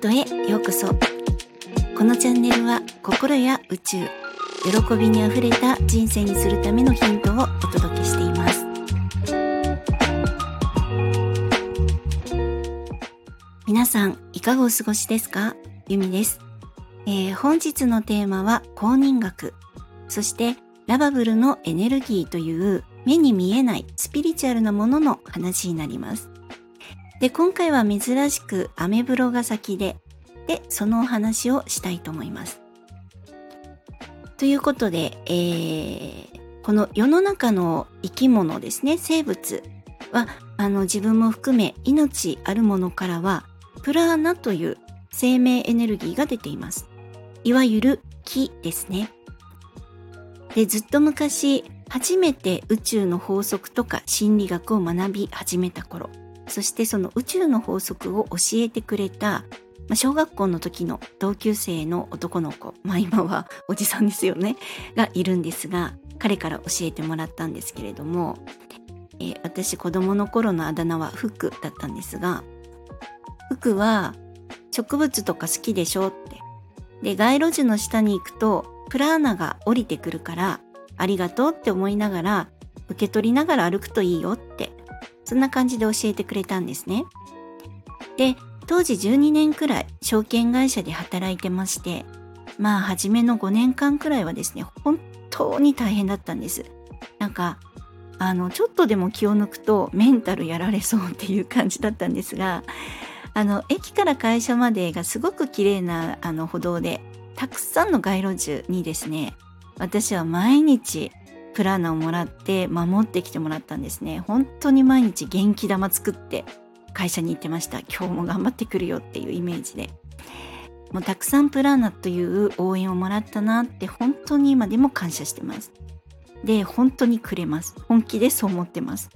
トへようこそ。このチャンネルは心や宇宙喜びにあふれた人生にするためのヒントをお届けしています。皆さんいかがお過ごしですか？ゆみです、えー、本日のテーマは公認学。そしてラバブルのエネルギーという目に見えないスピリチュアルなものの話になります。で、今回は珍しくアメブロが先で、で、そのお話をしたいと思います。ということで、えー、この世の中の生き物ですね、生物は、あの自分も含め命あるものからは、プラーナという生命エネルギーが出ています。いわゆる木ですね。で、ずっと昔、初めて宇宙の法則とか心理学を学び始めた頃、そしてその宇宙の法則を教えてくれた、まあ、小学校の時の同級生の男の子、まあ今はおじさんですよね、がいるんですが、彼から教えてもらったんですけれども、えー、私子供の頃のあだ名は福だったんですが、福は植物とか好きでしょって。で、街路樹の下に行くとプラーナが降りてくるからありがとうって思いながら受け取りながら歩くといいよってそんな感じで教えてくれたんですね。で、当時12年くらい証券会社で働いてまして、まあ初めの5年間くらいはですね、本当に大変だったんです。なんか、あの、ちょっとでも気を抜くとメンタルやられそうっていう感じだったんですが、あの、駅から会社までがすごく綺麗なあの歩道で、たくさんの街路樹にですね、私は毎日プラーナをもらって守ってきてもらったんですね。本当に毎日元気玉作って会社に行ってました。今日も頑張ってくるよっていうイメージで。もうたくさんプラーナという応援をもらったなって本当に今でも感謝してます。で本当にくれます。本気でそう思ってます。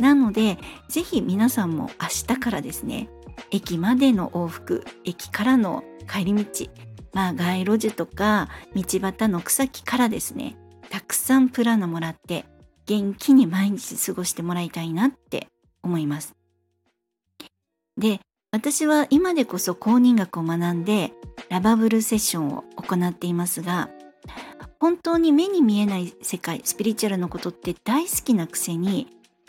なのでぜひ皆さんも明日からですね駅までの往復駅からの帰り道まあ街路樹とか道端の草木からですねたくさんプラナもらって元気に毎日過ごしてもらいたいなって思います。で、私は今でこそ公認学を学んでラバブルセッションを行っていますが、本当に目に見えない世界、スピリチュアルのことって大好きなくせに、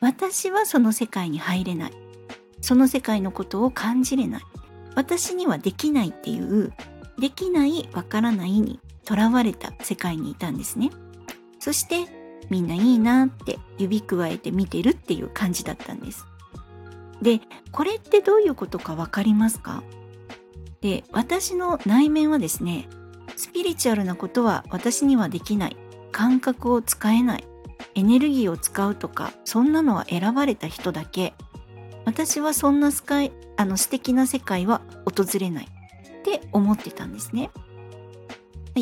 私はその世界に入れない。その世界のことを感じれない。私にはできないっていう、できない、わからないにとらわれた世界にいたんですね。そしてみんないいなって指くわえて見てるっていう感じだったんです。で、これってどういうことかわかりますか？で、私の内面はですね、スピリチュアルなことは私にはできない。感覚を使えない。エネルギーを使うとか、そんなのは選ばれた人だけ。私はそんなスカイ、あの素敵な世界は訪れない。って思ってたんですね。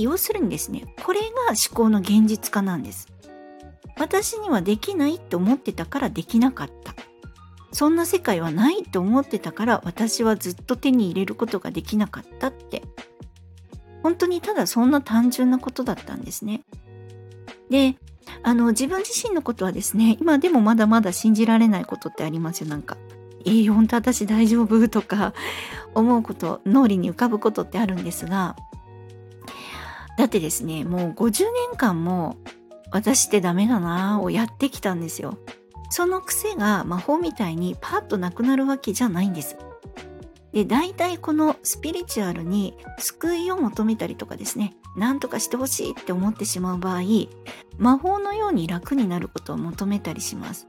要するにですね、これが思考の現実化なんです。私にはできないって思ってたからできなかった。そんな世界はないと思ってたから私はずっと手に入れることができなかったって。本当にただそんな単純なことだったんですね。で、あの自分自身のことはですね、今でもまだまだ信じられないことってありますよ、なんか。えー、本当私大丈夫とか思うこと、脳裏に浮かぶことってあるんですが、だってですね、もう50年間も私ってダメだなぁをやってきたんですよ。その癖が魔法みたいにパッとなくなるわけじゃないんです。で、大体このスピリチュアルに救いを求めたりとかですね、何とかしてほしいって思ってしまう場合、魔法のように楽になることを求めたりします。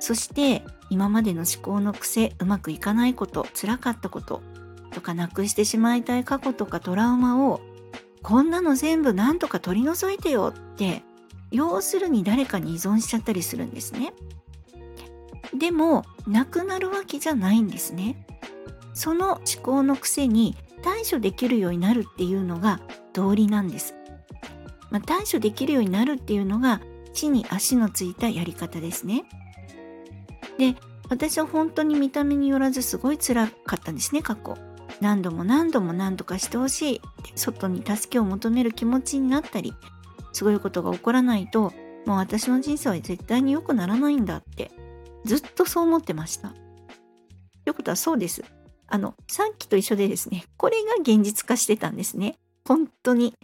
そして今までの思考の癖、うまくいかないこと、辛かったこととかなくしてしまいたい過去とかトラウマをこんなの全部なんとか取り除いてよって要するに誰かに依存しちゃったりするんですね。でもなくなるわけじゃないんですね。その思考の癖に対処できるようになるっていうのが道理なんです。まあ、対処できるようになるっていうのが地に足のついたやり方ですね。で私は本当に見た目によらずすごい辛かったんですね過去。何度も何度も何とかしてほしい外に助けを求める気持ちになったりそういことが起こらないともう私の人生は絶対に良くならないんだってずっとそう思ってました。ということはそうです。あの、さっきと一緒でですね、これが現実化してたんですね。本当に。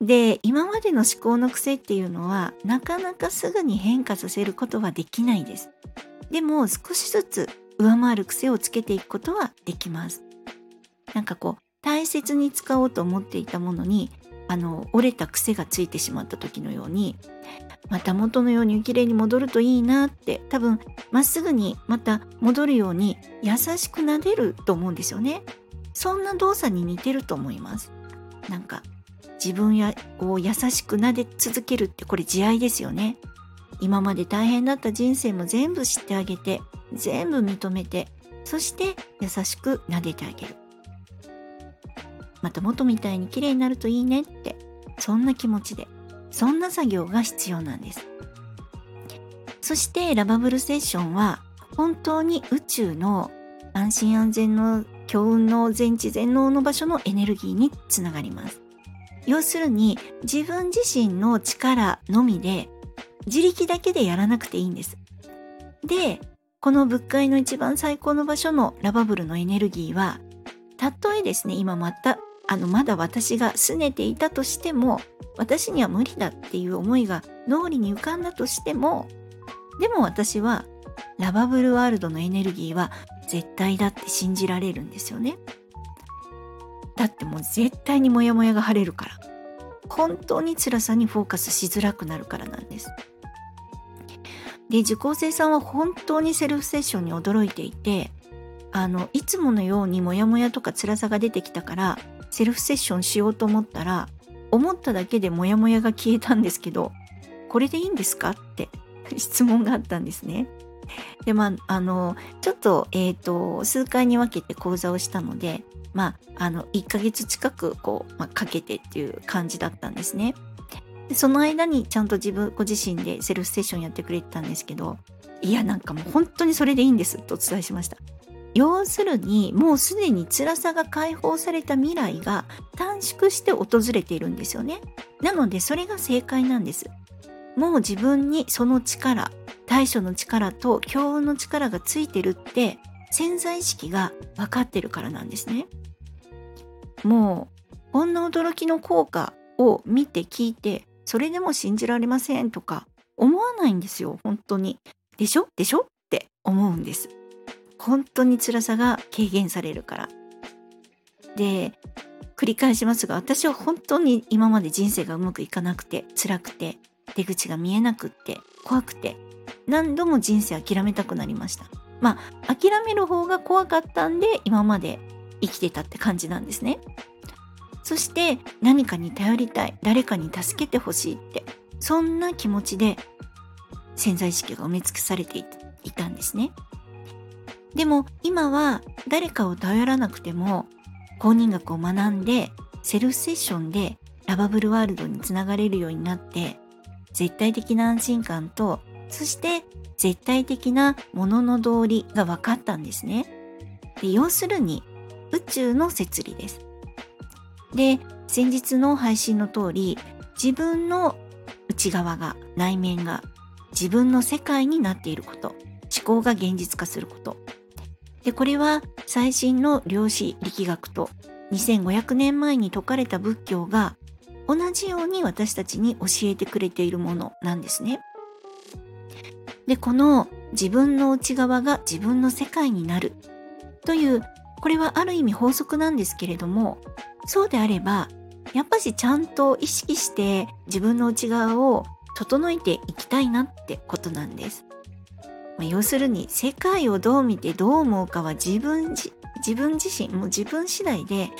で、今までの思考の癖っていうのは、なかなかすぐに変化させることはできないです。でも、少しずつ上回る癖をつけていくことはできます。なんかこう、大切に使おうと思っていたものに、あの、折れた癖がついてしまった時のように、また元のように綺麗に戻るといいなって多分まっすぐにまた戻るように優しく撫でると思うんですよね。そんな動作に似てると思います。なんか自分やを優しく撫で続けるってこれ慈愛ですよね。今まで大変だった人生も全部知ってあげて全部認めてそして優しく撫でてあげる。また元みたいに綺麗になるといいねってそんな気持ちでそんな作業が必要なんです。そしてラバブルセッションは本当に宇宙の安心安全の強運の全知全能の場所のエネルギーにつながります。要するに自分自身の力のみで自力だけでやらなくていいんです。で、この物界の一番最高の場所のラバブルのエネルギーはたとえですね今またあのまだ私が拗ねていたとしても私には無理だっていう思いが脳裏に浮かんだとしてもでも私はラバブルワールドのエネルギーは絶対だって信じられるんですよね。だってもう絶対にモヤモヤが晴れるから。本当に辛さにフォーカスしづらくなるからなんです。で受講生さんは本当にセルフセッションに驚いていてあのいつものようにモヤモヤとか辛さが出てきたからセルフセッションしようと思ったら思っただけでモヤモヤが消えたんですけどこれでいいんですかって質問があったんですね。でまああのちょっと,、えーと、数回に分けて講座をしたのでまああの1ヶ月近くこう、まあ、かけてっていう感じだったんですね。でその間にちゃんと自分ご自身でセルフセッションやってくれてたんですけどいやなんかもう本当にそれでいいんですとお伝えしました。要するにもうすでに辛さが解放された未来が短縮して訪れているんですよね。なのでそれが正解なんです。もう自分にその力、対処の力と強運の力がついてるって潜在意識が分かってるからなんですね。もうこんな驚きの効果を見て聞いてそれでも信じられませんとか思わないんですよ本当に。でしょ？でしょ？って思うんです。本当に辛さが軽減されるから。で繰り返しますが私は本当に今まで人生がうまくいかなくて辛くて出口が見えなくって怖くて何度も人生諦めたくなりました。まあ諦める方が怖かったんで今まで生きてたって感じなんですね。そして何かに頼りたい誰かに助けてほしいってそんな気持ちで潜在意識が埋め尽くされていたんですね。でも今は誰かを頼らなくても公認学を学んでセルフセッションでラバブルワールドにつながれるようになって絶対的な安心感とそして絶対的なものの道理が分かったんですね。で要するに宇宙の摂理です。で先日の配信の通り自分の内側が内面が自分の世界になっていること思考が現実化することでこれは最新の量子力学と2500年前に説かれた仏教が同じように私たちに教えてくれているものなんですね。でこの自分の内側が自分の世界になるというこれはある意味法則なんですけれどもそうであればやっぱしちゃんと意識して自分の内側を整えていきたいなってことなんです。まあ、要するに世界をどう見てどう思うかは自分自分自身もう自分次第で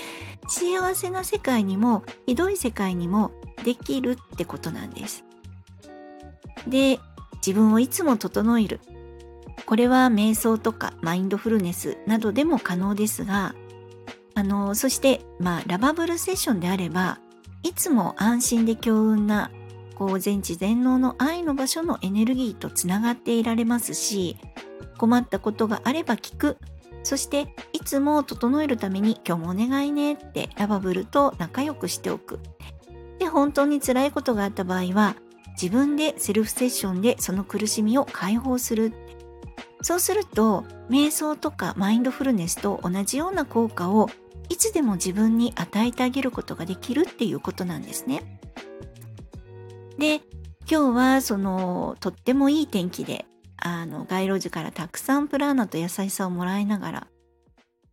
幸せな世界にもひどい世界にもできるってことなんです。で自分をいつも整えるこれは瞑想とかマインドフルネスなどでも可能ですがあのそしてまあラバブルセッションであればいつも安心で強運なこう全知全能の愛の場所のエネルギーとつながっていられますし困ったことがあれば聞く。そしていつも整えるために今日もお願いねってラバブルと仲良くしておく。で本当に辛いことがあった場合は自分でセルフセッションでその苦しみを解放する。そうすると瞑想とかマインドフルネスと同じような効果をいつでも自分に与えてあげることができるっていうことなんですね。で今日はそのとってもいい天気であの街路樹からたくさんプラーナと優しさをもらいながら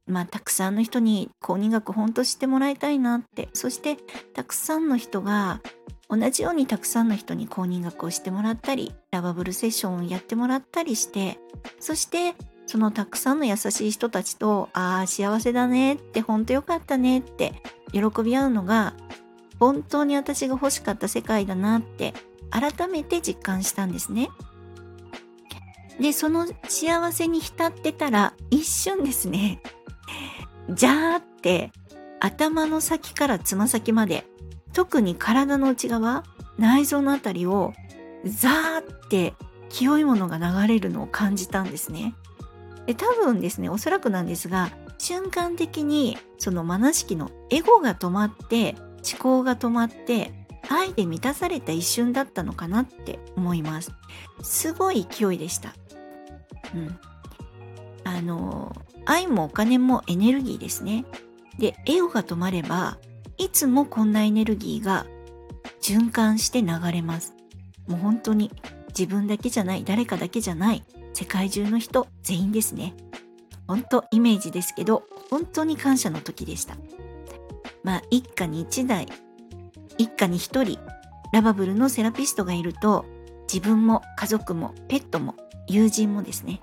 まあたくさんの人に公認学本当知ってもらいたいなって。そしてたくさんの人が同じようにたくさんの人に公認学をしてもらったりラバブルセッションをやってもらったりしてそしてそのたくさんの優しい人たちとああ幸せだねって本当よかったねって喜び合うのが本当に私が欲しかった世界だなって改めて実感したんですね。で、その幸せに浸ってたら一瞬ですね、じゃーって頭の先からつま先まで、特に体の内側、内臓のあたりをザーって清いものが流れるのを感じたんですね。で多分ですね、おそらくなんですが、瞬間的にそのマナ式のエゴが止まって思考が止まって愛で満たされた一瞬だったのかなって思います。すごい勢いでした。うん。あの愛もお金もエネルギーですね。でエゴが止まればいつもこんなエネルギーが循環して流れます。もう本当に自分だけじゃない誰かだけじゃない世界中の人全員ですね。本当イメージですけど本当に感謝の時でした。まあ一家に一台一家に一人ラバブルのセラピストがいると自分も家族もペットも友人もですね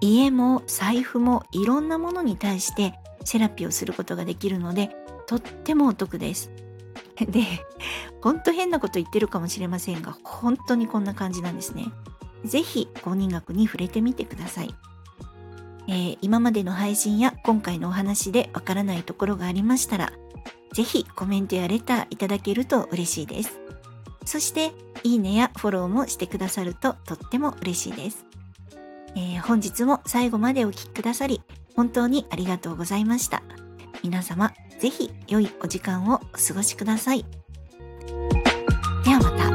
家も財布もいろんなものに対してセラピーをすることができるのでとってもお得です。で、ほんと変なこと言ってるかもしれませんが本当にこんな感じなんですね。是非公認学に触れてみてください。えー、今までの配信や今回のお話でわからないところがありましたらぜひコメントやレターいただけると嬉しいです。そして、いいねやフォローもしてくださるととっても嬉しいです。えー、本日も最後までお聴きくださり、本当にありがとうございました。皆様、ぜひ良いお時間をお過ごしください。ではまた。